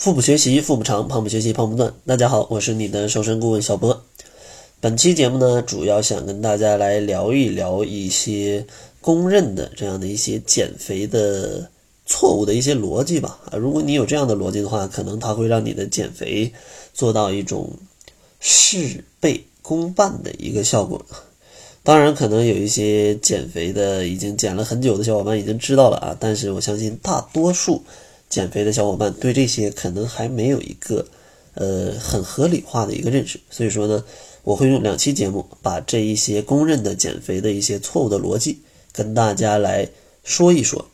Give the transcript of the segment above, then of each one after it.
腹部学习，腹部长；胖不学习，胖不断。大家好，我是你的瘦身顾问小波。本期节目呢，主要想跟大家来聊一聊一些公认的这样的一些减肥的错误的一些逻辑吧。啊，如果你有这样的逻辑的话，可能它会让你的减肥做到一种事倍功半的一个效果。当然，可能有一些减肥的已经减了很久的小伙伴已经知道了啊，但是我相信大多数。减肥的小伙伴对这些可能还没有一个呃很合理化的一个认识，所以说呢，我会用两期节目把这一些公认的减肥的一些错误的逻辑跟大家来说一说。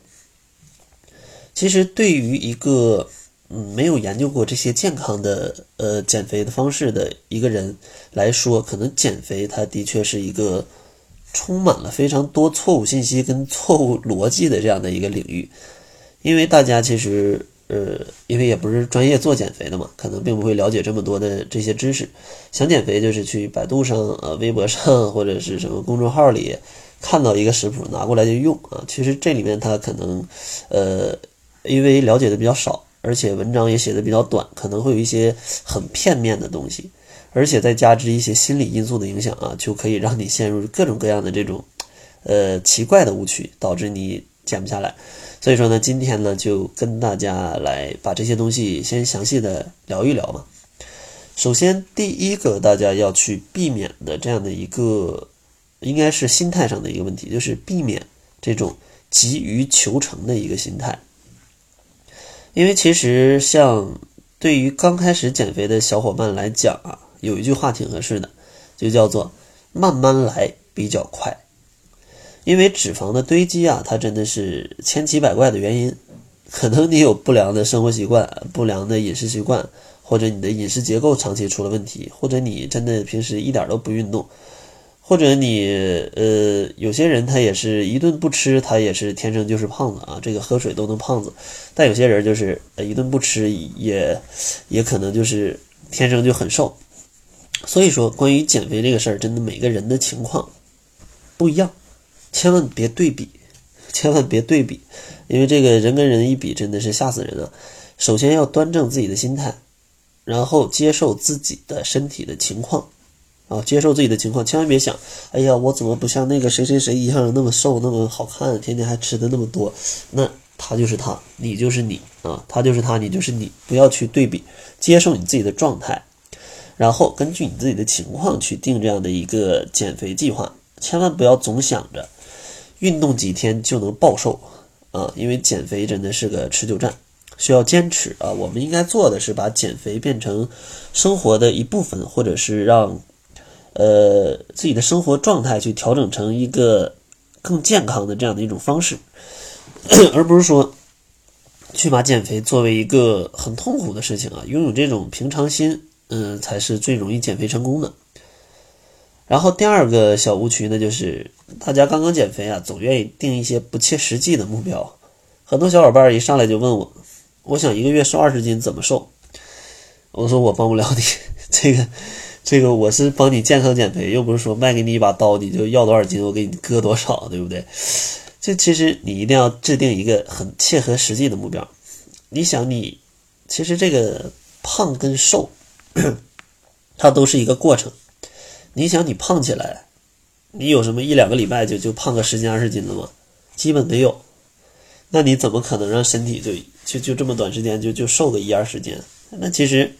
其实对于一个嗯没有研究过这些健康的呃减肥的方式的一个人来说，可能减肥它的确是一个充满了非常多错误信息跟错误逻辑的这样的一个领域。因为大家其实，呃，因为也不是专业做减肥的嘛，可能并不会了解这么多的这些知识。想减肥就是去百度上、呃，微博上或者是什么公众号里看到一个食谱，拿过来就用啊。其实这里面它可能，呃，因为了解的比较少，而且文章也写的比较短，可能会有一些很片面的东西，而且再加之一些心理因素的影响啊，就可以让你陷入各种各样的这种，呃，奇怪的误区，导致你减不下来。所以说呢，今天呢就跟大家来把这些东西先详细的聊一聊嘛。首先，第一个大家要去避免的这样的一个，应该是心态上的一个问题，就是避免这种急于求成的一个心态。因为其实像对于刚开始减肥的小伙伴来讲啊，有一句话挺合适的，就叫做“慢慢来比较快”。因为脂肪的堆积啊，它真的是千奇百怪的原因。可能你有不良的生活习惯、不良的饮食习惯，或者你的饮食结构长期出了问题，或者你真的平时一点都不运动，或者你呃，有些人他也是一顿不吃，他也是天生就是胖子啊，这个喝水都能胖子。但有些人就是一顿不吃，也也可能就是天生就很瘦。所以说，关于减肥这个事儿，真的每个人的情况不一样。千万别对比，千万别对比，因为这个人跟人一比，真的是吓死人了。首先要端正自己的心态，然后接受自己的身体的情况，啊，接受自己的情况，千万别想，哎呀，我怎么不像那个谁谁谁一样那么瘦，那么好看，天天还吃的那么多？那他就是他，你就是你啊，他就是他，你就是你，不要去对比，接受你自己的状态，然后根据你自己的情况去定这样的一个减肥计划，千万不要总想着。运动几天就能暴瘦啊！因为减肥真的是个持久战，需要坚持啊！我们应该做的是把减肥变成生活的一部分，或者是让呃自己的生活状态去调整成一个更健康的这样的一种方式，而不是说去把减肥作为一个很痛苦的事情啊！拥有这种平常心，嗯，才是最容易减肥成功的。然后第二个小误区呢，就是大家刚刚减肥啊，总愿意定一些不切实际的目标。很多小伙伴一上来就问我，我想一个月瘦二十斤怎么瘦？我说我帮不了你，这个这个我是帮你健康减肥，又不是说卖给你一把刀，你就要多少斤我给你割多少，对不对？这其实你一定要制定一个很切合实际的目标。你想你，其实这个胖跟瘦，它都是一个过程。你想你胖起来，你有什么一两个礼拜就就胖个十斤二十斤的吗？基本没有。那你怎么可能让身体就就就这么短时间就就瘦个一二十斤？那其实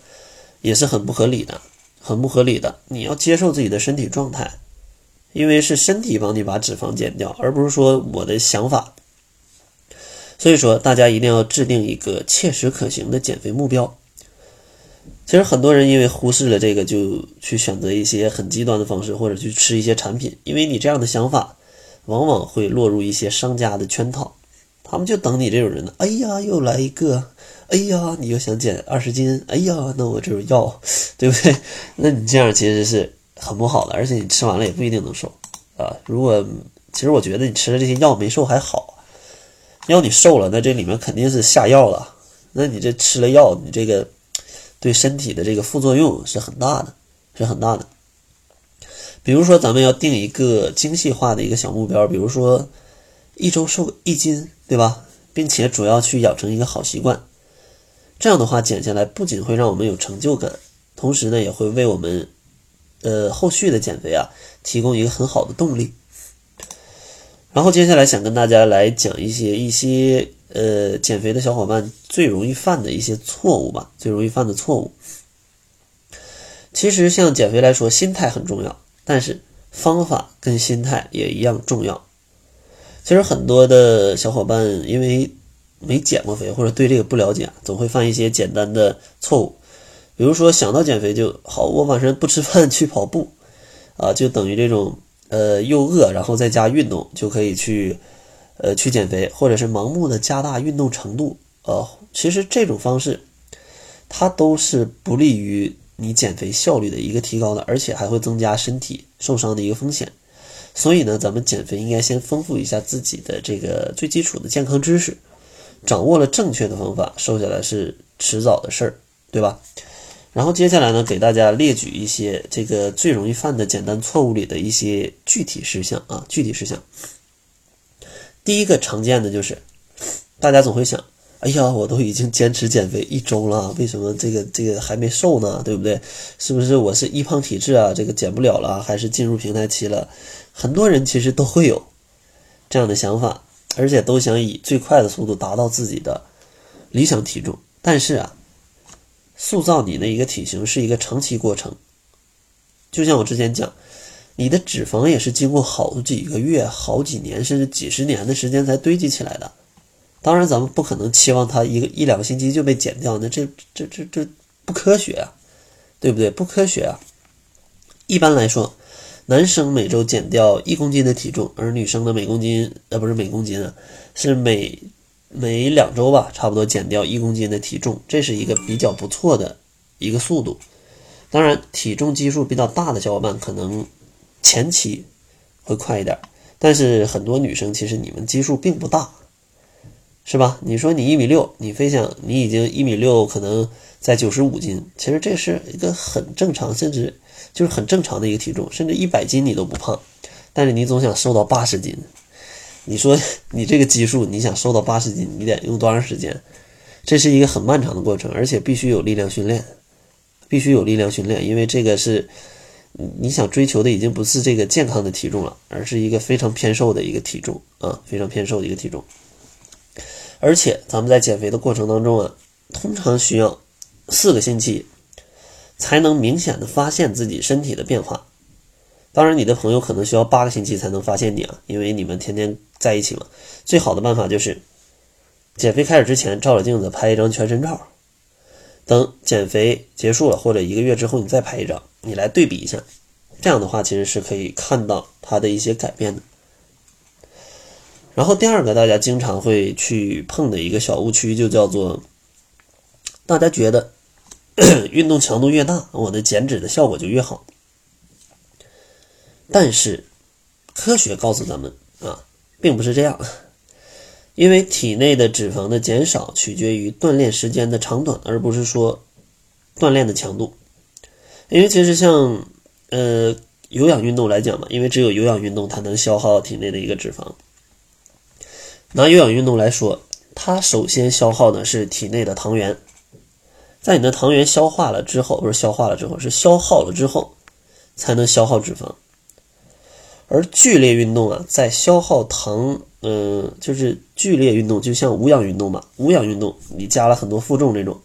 也是很不合理的，很不合理的。你要接受自己的身体状态，因为是身体帮你把脂肪减掉，而不是说我的想法。所以说，大家一定要制定一个切实可行的减肥目标。其实很多人因为忽视了这个，就去选择一些很极端的方式，或者去吃一些产品。因为你这样的想法，往往会落入一些商家的圈套。他们就等你这种人呢。哎呀，又来一个！哎呀，你又想减二十斤？哎呀，那我这种药，对不对？那你这样其实是很不好的，而且你吃完了也不一定能瘦啊。如果其实我觉得你吃了这些药没瘦还好，要你瘦了，那这里面肯定是下药了。那你这吃了药，你这个。对身体的这个副作用是很大的，是很大的。比如说，咱们要定一个精细化的一个小目标，比如说一周瘦一斤，对吧？并且主要去养成一个好习惯，这样的话减下来不仅会让我们有成就感，同时呢也会为我们呃后续的减肥啊提供一个很好的动力。然后接下来想跟大家来讲一些一些呃减肥的小伙伴最容易犯的一些错误吧，最容易犯的错误。其实像减肥来说，心态很重要，但是方法跟心态也一样重要。其实很多的小伙伴因为没减过肥或者对这个不了解，总会犯一些简单的错误，比如说想到减肥就好，我晚上不吃饭 去跑步，啊，就等于这种呃又饿然后再加运动就可以去呃去减肥，或者是盲目的加大运动程度，呃，其实这种方式它都是不利于你减肥效率的一个提高的，而且还会增加身体受伤的一个风险。所以呢，咱们减肥应该先丰富一下自己的这个最基础的健康知识，掌握了正确的方法，瘦下来是迟早的事儿，对吧？然后接下来呢，给大家列举一些这个最容易犯的简单错误里的一些具体事项啊，具体事项。第一个常见的就是，大家总会想。哎呀，我都已经坚持减肥一周了，为什么这个这个还没瘦呢？对不对？是不是我是易胖体质啊？这个减不了了，还是进入平台期了？很多人其实都会有这样的想法，而且都想以最快的速度达到自己的理想体重。但是啊，塑造你的一个体型是一个长期过程，就像我之前讲，你的脂肪也是经过好几个月、好几年甚至几十年的时间才堆积起来的。当然，咱们不可能期望它一个一两个星期就被减掉，那这这这这不科学啊，对不对？不科学啊！一般来说，男生每周减掉一公斤的体重，而女生的每公斤呃不是每公斤啊，是每每两周吧，差不多减掉一公斤的体重，这是一个比较不错的一个速度。当然，体重基数比较大的小伙伴可能前期会快一点，但是很多女生其实你们基数并不大。是吧？你说你一米六，你非想你已经一米六，可能在九十五斤，其实这是一个很正常，甚至就是很正常的一个体重，甚至一百斤你都不胖，但是你总想瘦到八十斤。你说 你这个基数，你想瘦到八十斤，你得用多长时间？这是一个很漫长的过程，而且必须有力量训练，必须有力量训练，因为这个是你想追求的已经不是这个健康的体重了，而是一个非常偏瘦的一个体重啊，非常偏瘦的一个体重。而且咱们在减肥的过程当中啊，通常需要四个星期才能明显的发现自己身体的变化。当然，你的朋友可能需要八个星期才能发现你啊，因为你们天天在一起嘛。最好的办法就是减肥开始之前照着镜子拍一张全身照，等减肥结束了或者一个月之后你再拍一张，你来对比一下。这样的话其实是可以看到它的一些改变的。然后第二个，大家经常会去碰的一个小误区，就叫做大家觉得 运动强度越大，我的减脂的效果就越好。但是科学告诉咱们啊，并不是这样，因为体内的脂肪的减少取决于锻炼时间的长短，而不是说锻炼的强度。因为其实像呃有氧运动来讲嘛，因为只有有氧运动它能消耗体内的一个脂肪。拿有氧运动来说，它首先消耗的是体内的糖原，在你的糖原消化了之后，不是消化了之后，是消耗了之后，才能消耗脂肪。而剧烈运动啊，在消耗糖，嗯，就是剧烈运动，就像无氧运动嘛。无氧运动你加了很多负重这种，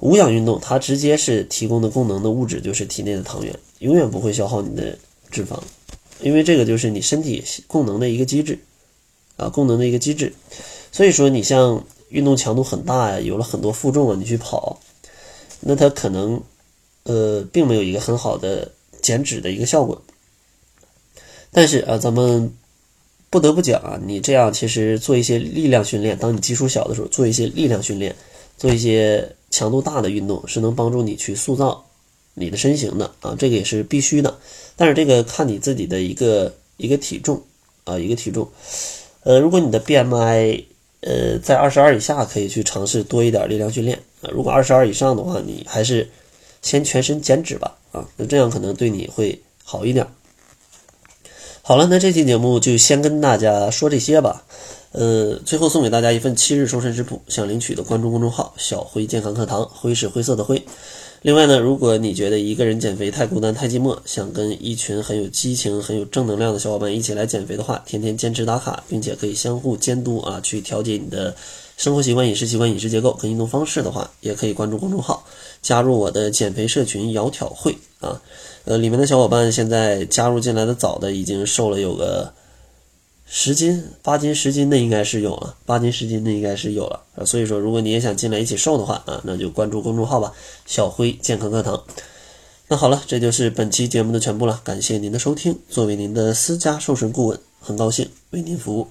无氧运动它直接是提供的功能的物质就是体内的糖原，永远不会消耗你的脂肪，因为这个就是你身体功能的一个机制。啊，功能的一个机制，所以说你像运动强度很大呀，有了很多负重啊，你去跑，那它可能呃并没有一个很好的减脂的一个效果。但是啊，咱们不得不讲啊，你这样其实做一些力量训练，当你基数小的时候做一些力量训练，做一些强度大的运动，是能帮助你去塑造你的身形的啊，这个也是必须的。但是这个看你自己的一个一个体重啊，一个体重。呃，如果你的 BMI 呃在二十二以下，可以去尝试多一点力量训练啊。如果二十二以上的话，你还是先全身减脂吧啊，那这样可能对你会好一点。好了，那这期节目就先跟大家说这些吧。呃，最后送给大家一份七日瘦身食谱，想领取的关注公众号“小辉健康课堂”，辉是灰色的灰。另外呢，如果你觉得一个人减肥太孤单、太寂寞，想跟一群很有激情、很有正能量的小伙伴一起来减肥的话，天天坚持打卡，并且可以相互监督啊，去调节你的生活习惯、饮食习惯、饮食结构跟运动方式的话，也可以关注公众号，加入我的减肥社群“窈窕会”啊。呃，里面的小伙伴现在加入进来的早的已经瘦了有个。十斤、八斤、十斤，的应该是有了；八斤、十斤，的应该是有了啊。所以说，如果你也想进来一起瘦的话啊，那就关注公众号吧，小辉健康课堂。那好了，这就是本期节目的全部了，感谢您的收听。作为您的私家瘦身顾问，很高兴为您服务。